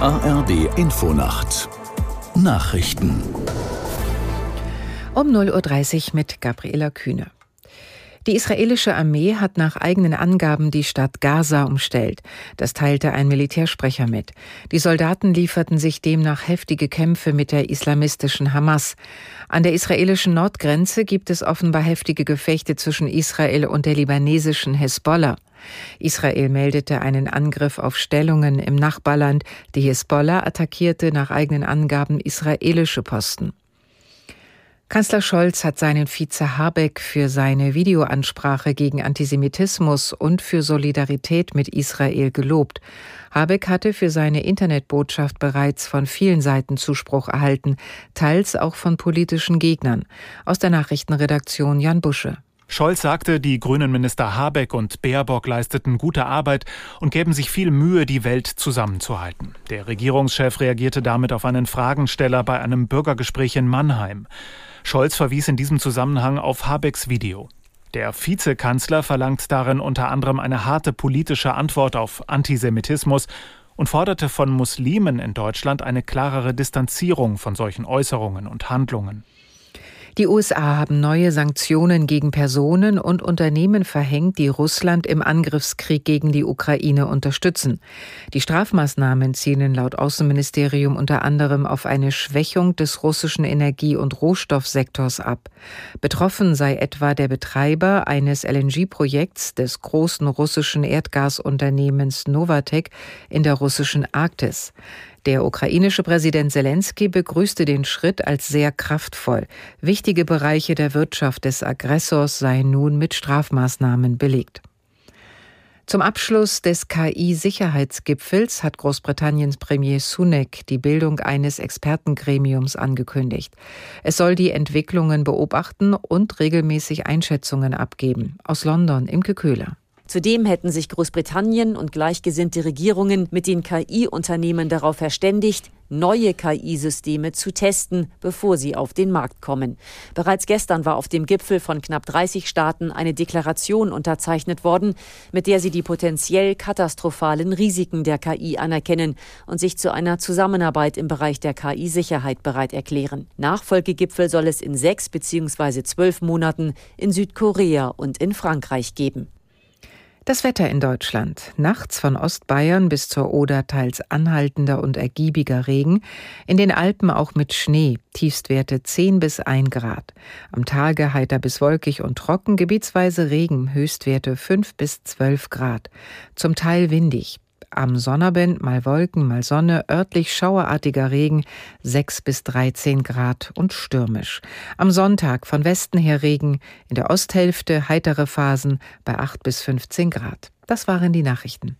ARD Infonacht Nachrichten um 0.30 Uhr mit Gabriela Kühne. Die israelische Armee hat nach eigenen Angaben die Stadt Gaza umstellt. Das teilte ein Militärsprecher mit. Die Soldaten lieferten sich demnach heftige Kämpfe mit der islamistischen Hamas. An der israelischen Nordgrenze gibt es offenbar heftige Gefechte zwischen Israel und der libanesischen Hezbollah. Israel meldete einen Angriff auf Stellungen im Nachbarland. Die Hezbollah attackierte nach eigenen Angaben israelische Posten. Kanzler Scholz hat seinen Vize Habeck für seine Videoansprache gegen Antisemitismus und für Solidarität mit Israel gelobt. Habeck hatte für seine Internetbotschaft bereits von vielen Seiten Zuspruch erhalten, teils auch von politischen Gegnern. Aus der Nachrichtenredaktion Jan Busche. Scholz sagte, die grünen Minister Habeck und Baerbock leisteten gute Arbeit und gäben sich viel Mühe, die Welt zusammenzuhalten. Der Regierungschef reagierte damit auf einen Fragensteller bei einem Bürgergespräch in Mannheim. Scholz verwies in diesem Zusammenhang auf Habecks Video. Der Vizekanzler verlangt darin unter anderem eine harte politische Antwort auf Antisemitismus und forderte von Muslimen in Deutschland eine klarere Distanzierung von solchen Äußerungen und Handlungen. Die USA haben neue Sanktionen gegen Personen und Unternehmen verhängt, die Russland im Angriffskrieg gegen die Ukraine unterstützen. Die Strafmaßnahmen zielen laut Außenministerium unter anderem auf eine Schwächung des russischen Energie- und Rohstoffsektors ab. Betroffen sei etwa der Betreiber eines LNG-Projekts des großen russischen Erdgasunternehmens Novatek in der russischen Arktis. Der ukrainische Präsident Zelensky begrüßte den Schritt als sehr kraftvoll. Wichtige Bereiche der Wirtschaft des Aggressors seien nun mit Strafmaßnahmen belegt. Zum Abschluss des KI-Sicherheitsgipfels hat Großbritanniens Premier Sunak die Bildung eines Expertengremiums angekündigt. Es soll die Entwicklungen beobachten und regelmäßig Einschätzungen abgeben. Aus London Imke Köhler. Zudem hätten sich Großbritannien und gleichgesinnte Regierungen mit den KI-Unternehmen darauf verständigt, neue KI-Systeme zu testen, bevor sie auf den Markt kommen. Bereits gestern war auf dem Gipfel von knapp 30 Staaten eine Deklaration unterzeichnet worden, mit der sie die potenziell katastrophalen Risiken der KI anerkennen und sich zu einer Zusammenarbeit im Bereich der KI-Sicherheit bereit erklären. Nachfolgegipfel soll es in sechs bzw. zwölf Monaten in Südkorea und in Frankreich geben. Das Wetter in Deutschland. Nachts von Ostbayern bis zur Oder teils anhaltender und ergiebiger Regen. In den Alpen auch mit Schnee. Tiefstwerte 10 bis 1 Grad. Am Tage heiter bis wolkig und trocken, gebietsweise Regen. Höchstwerte 5 bis 12 Grad. Zum Teil windig. Am Sonnabend mal Wolken, mal Sonne, örtlich schauerartiger Regen, 6 bis 13 Grad und stürmisch. Am Sonntag von Westen her Regen, in der Osthälfte heitere Phasen bei 8 bis 15 Grad. Das waren die Nachrichten.